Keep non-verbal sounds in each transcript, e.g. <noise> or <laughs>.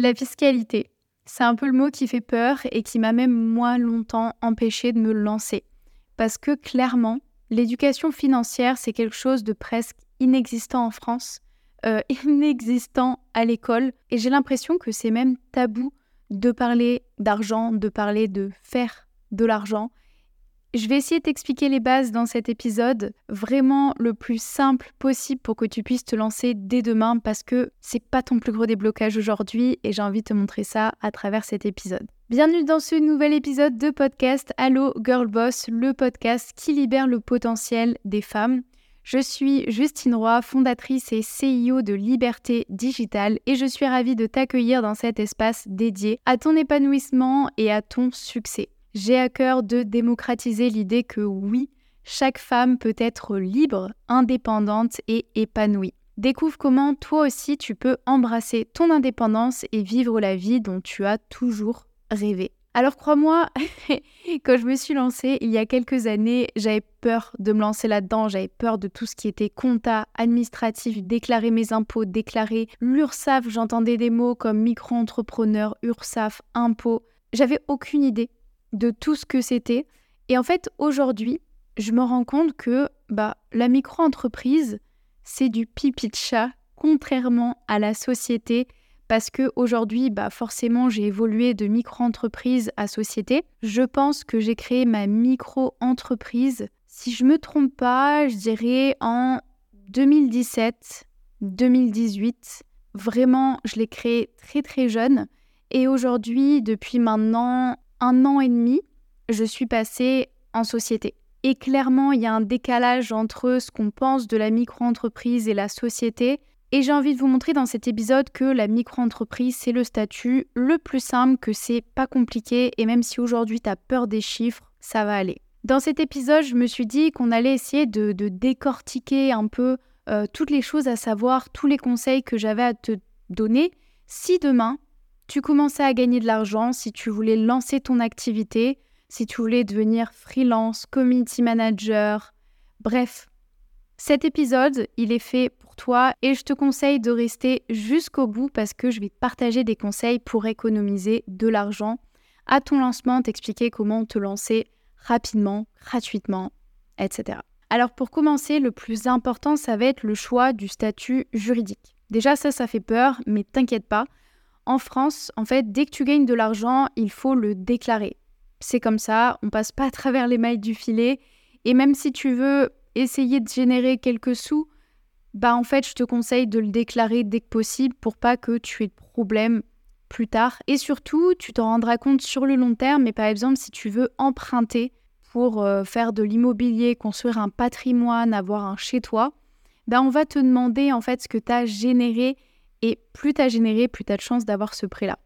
La fiscalité, c'est un peu le mot qui fait peur et qui m'a même moi longtemps empêché de me lancer. Parce que clairement, l'éducation financière, c'est quelque chose de presque inexistant en France, euh, <laughs> inexistant à l'école, et j'ai l'impression que c'est même tabou de parler d'argent, de parler de faire de l'argent. Je vais essayer de t'expliquer les bases dans cet épisode, vraiment le plus simple possible pour que tu puisses te lancer dès demain parce que c'est pas ton plus gros déblocage aujourd'hui et j'ai envie de te montrer ça à travers cet épisode. Bienvenue dans ce nouvel épisode de podcast Allo Girl Boss, le podcast qui libère le potentiel des femmes. Je suis Justine Roy, fondatrice et CEO de Liberté Digitale et je suis ravie de t'accueillir dans cet espace dédié à ton épanouissement et à ton succès. J'ai à cœur de démocratiser l'idée que oui, chaque femme peut être libre, indépendante et épanouie. Découvre comment toi aussi tu peux embrasser ton indépendance et vivre la vie dont tu as toujours rêvé. Alors crois-moi, <laughs> quand je me suis lancée il y a quelques années, j'avais peur de me lancer là-dedans, j'avais peur de tout ce qui était compta, administratif, déclarer mes impôts, déclarer l'URSSAF, j'entendais des mots comme micro-entrepreneur, URSAF, impôts. J'avais aucune idée de tout ce que c'était. Et en fait, aujourd'hui, je me rends compte que bah, la micro-entreprise, c'est du pipi de chat, contrairement à la société, parce que aujourd'hui, bah, forcément, j'ai évolué de micro-entreprise à société. Je pense que j'ai créé ma micro-entreprise, si je me trompe pas, je dirais en 2017, 2018. Vraiment, je l'ai créée très très jeune. Et aujourd'hui, depuis maintenant un an et demi, je suis passée en société. Et clairement, il y a un décalage entre ce qu'on pense de la micro-entreprise et la société. Et j'ai envie de vous montrer dans cet épisode que la micro-entreprise, c'est le statut le plus simple, que c'est pas compliqué. Et même si aujourd'hui tu as peur des chiffres, ça va aller. Dans cet épisode, je me suis dit qu'on allait essayer de, décortiquer un peu euh, toutes les choses à savoir, tous les conseils que j'avais à te donner. Si demain, tu commençais à gagner de l'argent, si tu voulais lancer ton activité, si tu voulais devenir freelance, community manager, bref. Cet épisode, il est fait pour toi et je te conseille de rester jusqu'au bout parce que je vais te partager des conseils pour économiser de l'argent à ton lancement, t'expliquer comment te lancer rapidement, gratuitement, etc. Alors pour commencer, le plus important, ça va être le choix du statut juridique. Déjà ça, ça fait peur, mais t'inquiète pas, en France, en fait, dès que tu gagnes de l'argent, il faut le déclarer. C'est comme ça, on passe pas à travers les mailles du filet. Et même si tu veux essayer de générer quelques sous, bah en fait, je te conseille de le déclarer dès que possible pour pas que tu aies de problème plus tard. Et surtout, tu t'en rendras compte sur le long terme. Mais par exemple, si tu veux emprunter pour euh, faire de l'immobilier, construire un patrimoine, avoir un chez toi, bah on va te demander en fait ce que tu as généré et plus tu as généré, plus tu as de chances d'avoir ce prêt-là.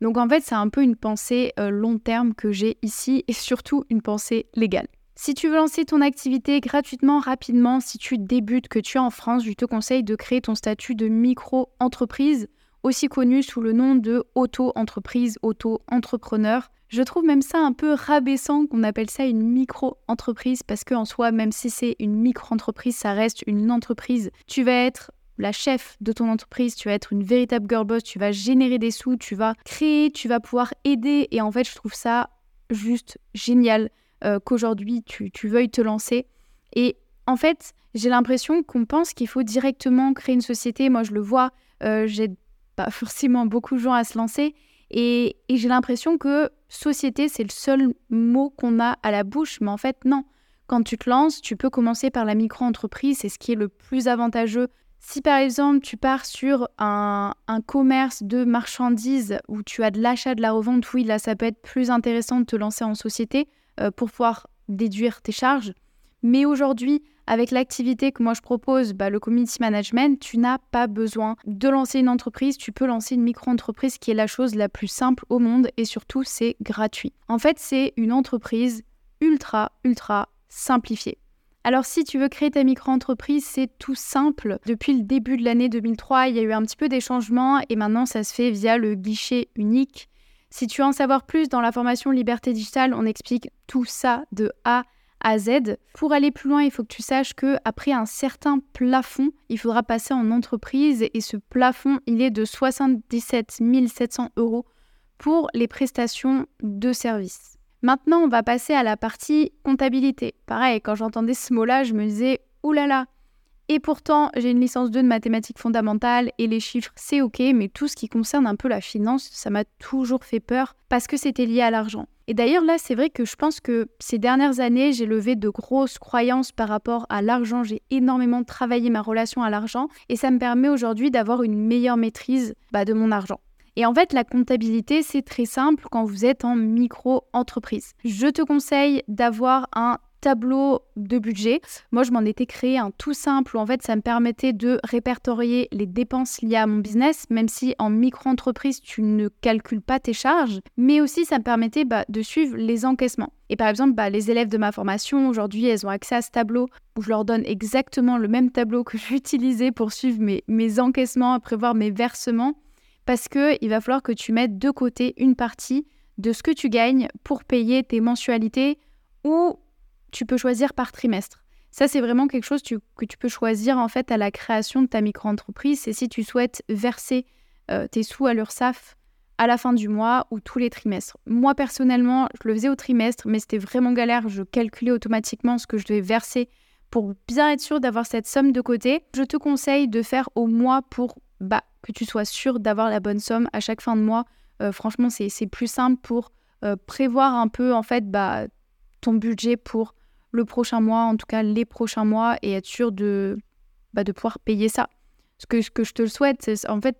Donc en fait, c'est un peu une pensée euh, long terme que j'ai ici et surtout une pensée légale. Si tu veux lancer ton activité gratuitement, rapidement, si tu débutes, que tu es en France, je te conseille de créer ton statut de micro-entreprise, aussi connu sous le nom de auto-entreprise, auto-entrepreneur. Je trouve même ça un peu rabaissant qu'on appelle ça une micro-entreprise parce qu'en soi, même si c'est une micro-entreprise, ça reste une entreprise. Tu vas être la chef de ton entreprise, tu vas être une véritable girl boss, tu vas générer des sous, tu vas créer, tu vas pouvoir aider. Et en fait, je trouve ça juste génial euh, qu'aujourd'hui tu, veuilles te lancer. Et en fait, j'ai l'impression qu'on pense qu'il faut directement créer une société. Moi, je le vois, euh, j'ai pas <laughs> forcément beaucoup de gens à se lancer. Et j'ai l'impression que société, c'est le seul mot qu'on a à la bouche. Mais en fait, non. Quand tu te lances, tu peux commencer par la micro-entreprise, c'est ce qui est le plus avantageux si par exemple tu pars sur un, commerce de marchandises où tu as de l'achat, de la revente, oui, là ça peut être plus intéressant de te lancer en société euh, pour pouvoir déduire tes charges. Mais aujourd'hui, avec l'activité que moi je propose, bah, le community management, tu n'as pas besoin de lancer une entreprise, tu peux lancer une micro-entreprise qui est la chose la plus simple au monde et surtout c'est gratuit. En fait, c'est une entreprise ultra, ultra simplifiée. Alors si tu veux créer ta micro-entreprise, c'est tout simple. Depuis le début de l'année 2003, il y a eu un petit peu des changements et maintenant ça se fait via le guichet unique. Si tu veux en savoir plus dans la formation Liberté Digitale, on explique tout ça de A à Z. Pour aller plus loin, il faut que tu saches que après un certain plafond, il faudra passer en entreprise et ce plafond, il est de 77 700 euros pour les prestations de services. Maintenant, on va passer à la partie comptabilité. Pareil, quand j'entendais ce mot-là, je me disais, oulala, et pourtant, j'ai une licence 2 de mathématiques fondamentales et les chiffres, c'est ok, mais tout ce qui concerne un peu la finance, ça m'a toujours fait peur parce que c'était lié à l'argent. Et d'ailleurs, là, c'est vrai que je pense que ces dernières années, j'ai levé de grosses croyances par rapport à l'argent. J'ai énormément travaillé ma relation à l'argent et ça me permet aujourd'hui d'avoir une meilleure maîtrise bah, de mon argent. Et en fait, la comptabilité, c'est très simple quand vous êtes en micro-entreprise. Je te conseille d'avoir un tableau de budget. Moi, je m'en étais créé un tout simple où en fait, ça me permettait de répertorier les dépenses liées à mon business, même si en micro-entreprise, tu ne calcules pas tes charges, mais aussi ça me permettait bah, de suivre les encaissements. Et par exemple, bah, les élèves de ma formation, aujourd'hui, elles ont accès à ce tableau où je leur donne exactement le même tableau que <laughs> j'utilisais pour suivre mes, mes encaissements, prévoir mes versements, parce qu'il va falloir que tu mettes de côté une partie de ce que tu gagnes pour payer tes mensualités ou tu peux choisir par trimestre. Ça, c'est vraiment quelque chose que tu peux choisir en fait à la création de ta micro-entreprise. C'est si tu souhaites verser euh, tes sous à l'URSSAF à la fin du mois ou tous les trimestres. Moi, personnellement, je le faisais au trimestre, mais c'était vraiment galère. Je calculais automatiquement ce que je devais verser pour bien être sûr d'avoir cette somme de côté. Je te conseille de faire au mois pour bah, que tu sois sûr d'avoir la bonne somme à chaque fin de mois. Euh, franchement, c'est plus simple pour euh, prévoir un peu en fait bah, ton budget pour le prochain mois, en tout cas les prochains mois, et être sûr de, bah, de pouvoir payer ça. Ce que, ce que je te le souhaite, c'est en fait,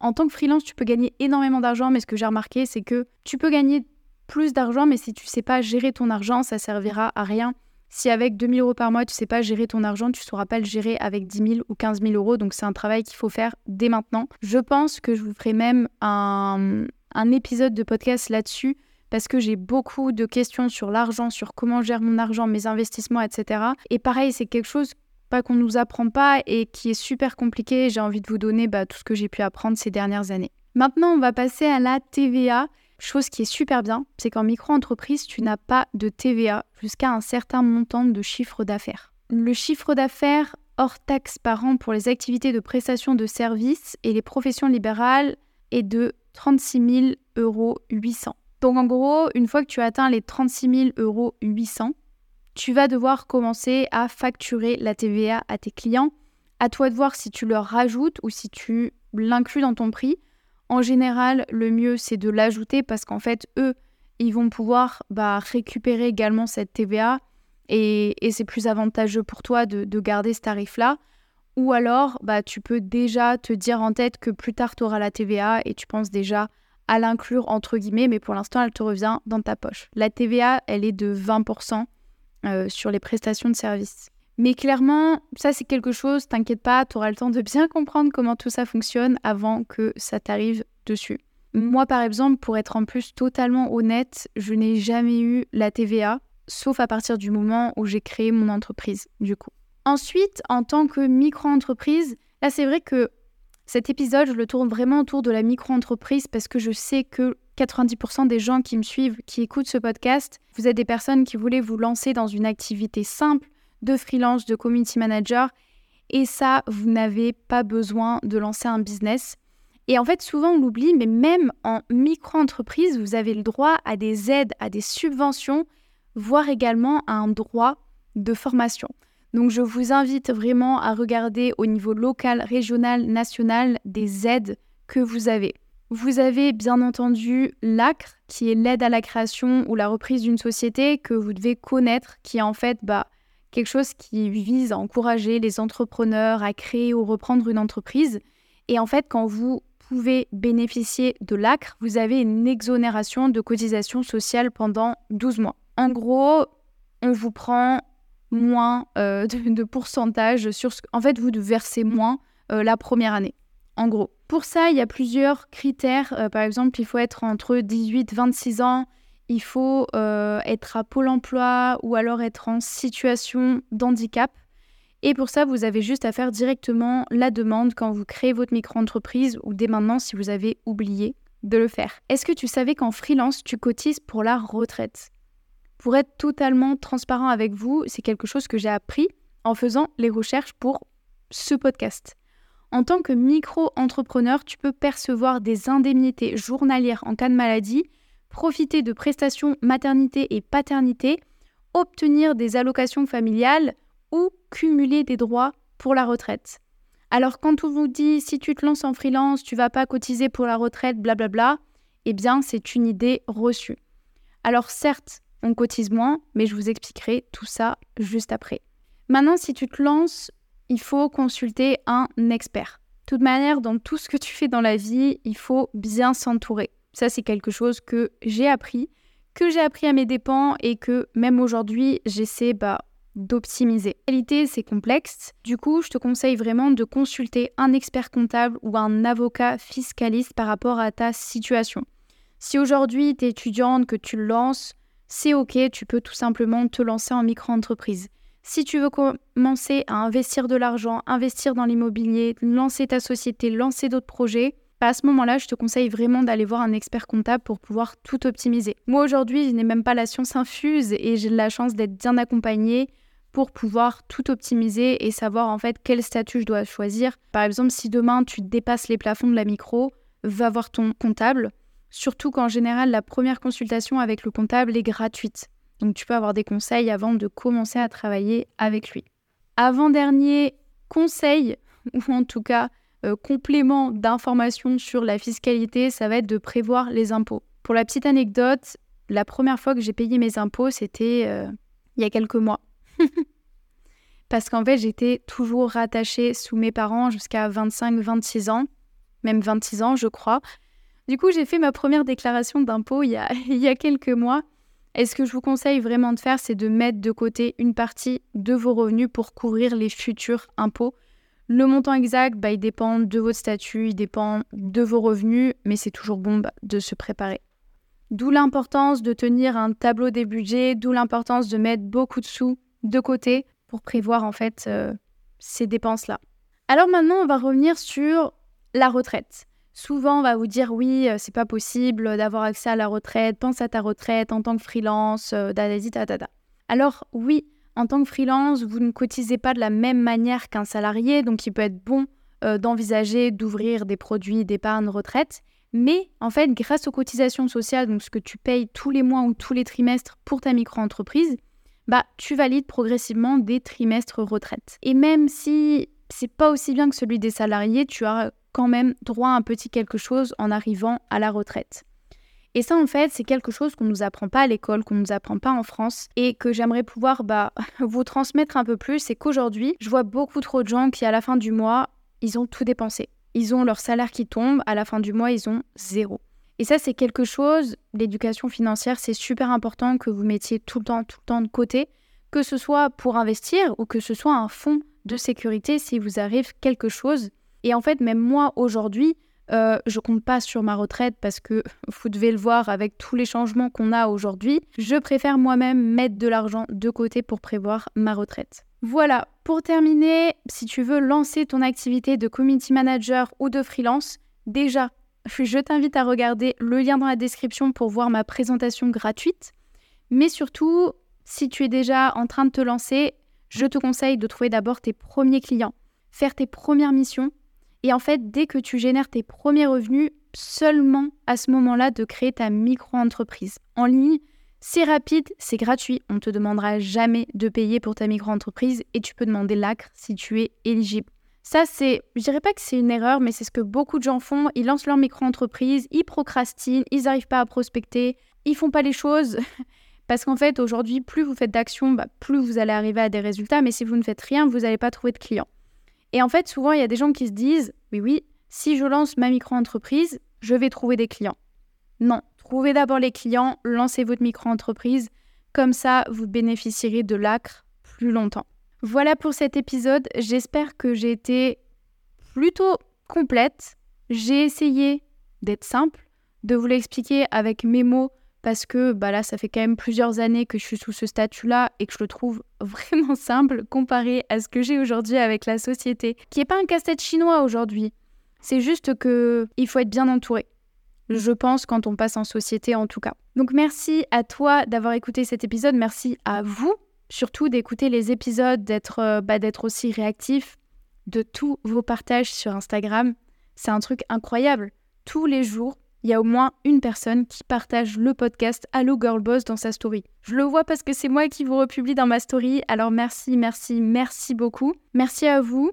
en tant que freelance, tu peux gagner énormément d'argent, mais ce que j'ai remarqué, c'est que tu peux gagner plus d'argent, mais si tu sais pas gérer ton argent, ça servira à rien. Si avec 2000 euros par mois, tu sais pas gérer ton argent, tu sauras pas le gérer avec 10 000 ou 15 000 euros. Donc c'est un travail qu'il faut faire dès maintenant. Je pense que je vous ferai même un, épisode de podcast là-dessus parce que j'ai beaucoup de questions sur l'argent, sur comment gère mon argent, mes investissements, etc. Et pareil, c'est quelque chose pas qu'on nous apprend pas et qui est super compliqué. J'ai envie de vous donner bah, tout ce que j'ai pu apprendre ces dernières années. Maintenant, on va passer à la TVA. Chose qui est super bien, c'est qu'en micro-entreprise, tu n'as pas de TVA jusqu'à un certain montant de chiffre d'affaires. Le chiffre d'affaires hors taxe par an pour les activités de prestation de services et les professions libérales est de 36 800 euros. Donc en gros, une fois que tu as atteint les 36 000 euros 800, tu vas devoir commencer à facturer la TVA à tes clients. À toi de voir si tu leur rajoutes ou si tu l'inclus dans ton prix. En général, le mieux, c'est de l'ajouter parce qu'en fait, eux, ils vont pouvoir bah, récupérer également cette TVA et, c'est plus avantageux pour toi de, de garder ce tarif-là. Ou alors, bah, tu peux déjà te dire en tête que plus tard, tu auras la TVA et tu penses déjà à l'inclure entre guillemets, mais pour l'instant, elle te revient dans ta poche. La TVA, elle est de 20% euh, sur les prestations de services. Mais clairement, ça c'est quelque chose, t'inquiète pas, tu auras le temps de bien comprendre comment tout ça fonctionne avant que ça t'arrive dessus. Moi par exemple, pour être en plus totalement honnête, je n'ai jamais eu la TVA, sauf à partir du moment où j'ai créé mon entreprise, du coup. Ensuite, en tant que micro-entreprise, là c'est vrai que cet épisode, je le tourne vraiment autour de la micro-entreprise parce que je sais que 90% des gens qui me suivent, qui écoutent ce podcast, vous êtes des personnes qui voulaient vous lancer dans une activité simple de freelance, de community manager. Et ça, vous n'avez pas besoin de lancer un business. Et en fait, souvent on l'oublie, mais même en micro-entreprise, vous avez le droit à des aides, à des subventions, voire également à un droit de formation. Donc je vous invite vraiment à regarder au niveau local, régional, national des aides que vous avez. Vous avez bien entendu l'ACRE, qui est l'aide à la création ou la reprise d'une société que vous devez connaître, qui est en fait bah, quelque chose qui vise à encourager les entrepreneurs à créer ou reprendre une entreprise. Et en fait, quand vous pouvez bénéficier de l'ACRE, vous avez une exonération de cotisation sociale pendant 12 mois. En gros, on vous prend moins euh, de, pourcentage sur ce... En fait, vous versez moins euh, la première année, en gros. Pour ça, il y a plusieurs critères. Euh, par exemple, il faut être entre 18 et 26 ans. Il faut être à Pôle emploi ou alors être en situation d'handicap. Et pour ça, vous avez juste à faire directement la demande quand vous créez votre micro-entreprise ou dès maintenant si vous avez oublié de le faire. Est-ce que tu savais qu'en freelance, tu cotises pour la retraite? Pour être totalement transparent avec vous, c'est quelque chose que j'ai appris en faisant les recherches pour ce podcast. En tant que micro-entrepreneur, tu peux percevoir des indemnités journalières en cas de maladie, profiter de prestations maternité et paternité, obtenir des allocations familiales ou cumuler des droits pour la retraite. Alors quand on vous dit si tu te lances en freelance, tu vas pas cotiser pour la retraite, blablabla, eh bien c'est une idée reçue. Alors certes, on cotise moins, mais je vous expliquerai tout ça juste après. Maintenant, si tu te lances, il faut consulter un expert. De toute manière, dans tout ce que tu fais dans la vie, il faut bien s'entourer. Ça, c'est quelque chose que j'ai appris, que j'ai appris à mes dépens et que même aujourd'hui, j'essaie bah, d'optimiser. La réalité, c'est complexe. Du coup, je te conseille vraiment de consulter un expert comptable ou un avocat fiscaliste par rapport à ta situation. Si aujourd'hui, tu es étudiante, que tu lances, c'est OK, tu peux tout simplement te lancer en micro-entreprise. Si tu veux commencer à investir de l'argent, investir dans l'immobilier, lancer ta société, lancer d'autres projets, à ce moment-là, je te conseille vraiment d'aller voir un expert comptable pour pouvoir tout optimiser. Moi aujourd'hui, je n'ai même pas la science infuse et j'ai la chance d'être bien accompagnée pour pouvoir tout optimiser et savoir en fait quel statut je dois choisir. Par exemple, si demain tu dépasses les plafonds de la micro, va voir ton comptable. Surtout qu'en général, la première consultation avec le comptable est gratuite. Donc tu peux avoir des conseils avant de commencer à travailler avec lui. Avant-dernier conseil, <laughs> ou en tout cas euh, complément d'information sur la fiscalité, ça va être de prévoir les impôts. Pour la petite anecdote, la première fois que j'ai payé mes impôts, c'était euh, il y a quelques mois. <laughs> Parce qu'en fait, j'étais toujours rattachée sous mes parents jusqu'à 25-26 ans, même 26 ans, je crois. Du coup, j'ai fait ma première déclaration d'impôt il, <laughs> il, y a quelques mois. Et ce que je vous conseille vraiment de faire, c'est de mettre de côté une partie de vos revenus pour couvrir les futurs impôts. Le montant exact, bah, il dépend de votre statut, il dépend de vos revenus, mais c'est toujours bon bah, de se préparer. D'où l'importance de tenir un tableau des budgets, d'où l'importance de mettre beaucoup de sous de côté pour prévoir en fait euh, ces dépenses-là. Alors maintenant, on va revenir sur la retraite. Souvent, on va vous dire oui, euh, c'est pas possible d'avoir accès à la retraite, pense à ta retraite en tant que freelance, euh, Alors oui, en tant que freelance, vous ne cotisez pas de la même manière qu'un salarié, donc il peut être bon d'envisager d'ouvrir des produits d'épargne retraite. Mais en fait, grâce aux cotisations sociales, donc ce que tu payes tous les mois ou tous les trimestres pour ta micro-entreprise, bah, tu valides progressivement des trimestres retraite. Et même si c'est pas aussi bien que celui des salariés, tu as quand même droit à un petit quelque chose en arrivant à la retraite. Et ça, en fait, c'est quelque chose qu'on ne nous apprend pas à l'école, qu'on ne nous apprend pas en France, et que j'aimerais pouvoir bah, <laughs> vous transmettre un peu plus. C'est qu'aujourd'hui, je vois beaucoup trop de gens qui, à la fin du mois, ils ont tout dépensé. Ils ont leur salaire qui tombe, à la fin du mois, ils ont zéro. Et ça, c'est quelque chose, l'éducation financière, c'est super important que vous mettiez tout le temps, tout le temps de côté, que ce soit pour investir ou que ce soit un fonds de sécurité si vous arrive quelque chose. Et en fait, même moi, aujourd'hui, euh, je compte pas sur ma retraite parce que <laughs> vous devez le voir avec tous les changements qu'on a aujourd'hui. Je préfère moi-même mettre de l'argent de côté pour prévoir ma retraite. Voilà, pour terminer, si tu veux lancer ton activité de community manager ou de freelance, déjà, <laughs> je t'invite à regarder le lien dans la description pour voir ma présentation gratuite. Mais surtout, si tu es déjà en train de te lancer, je te conseille de trouver d'abord tes premiers clients, faire tes premières missions. Et en fait, dès que tu génères tes premiers revenus, seulement à ce moment-là de créer ta micro-entreprise en ligne. C'est rapide, c'est gratuit, on ne te demandera jamais de payer pour ta micro-entreprise et tu peux demander l'ACRE si tu es éligible. Ça, c'est, je dirais pas que c'est une erreur, mais c'est ce que beaucoup de gens font. Ils lancent leur micro-entreprise, ils procrastinent, ils n'arrivent pas à prospecter, ils font pas les choses. <laughs> Parce qu'en fait, aujourd'hui, plus vous faites d'actions, bah, plus vous allez arriver à des résultats. Mais si vous ne faites rien, vous n'allez pas trouver de clients. Et en fait, souvent, il y a des gens qui se disent Oui, oui, si je lance ma micro-entreprise, je vais trouver des clients. Non, trouvez d'abord les clients, lancez votre micro-entreprise. Comme ça, vous bénéficierez de l'acre plus longtemps. Voilà pour cet épisode. J'espère que j'ai été plutôt complète. J'ai essayé d'être simple, de vous l'expliquer avec mes mots parce que bah là, ça fait quand même plusieurs années que je suis sous ce statut-là et que je le trouve <laughs> vraiment simple comparé à ce que j'ai aujourd'hui avec la société, qui n'est pas un casse-tête chinois aujourd'hui. C'est juste que il faut être bien entouré. je pense, quand on passe en société en tout cas. Donc merci à toi d'avoir écouté cet épisode, merci à vous surtout d'écouter les épisodes, d'être euh, bah, d'être aussi réactif, de tous vos partages sur Instagram. C'est un truc incroyable. Tous les jours, il y a au moins une personne qui partage le podcast Hello Girl Boss dans sa story. Je le vois parce que c'est moi qui vous republie dans ma story. Alors merci, merci, merci beaucoup. Merci à vous.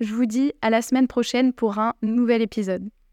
Je vous dis à la semaine prochaine pour un nouvel épisode.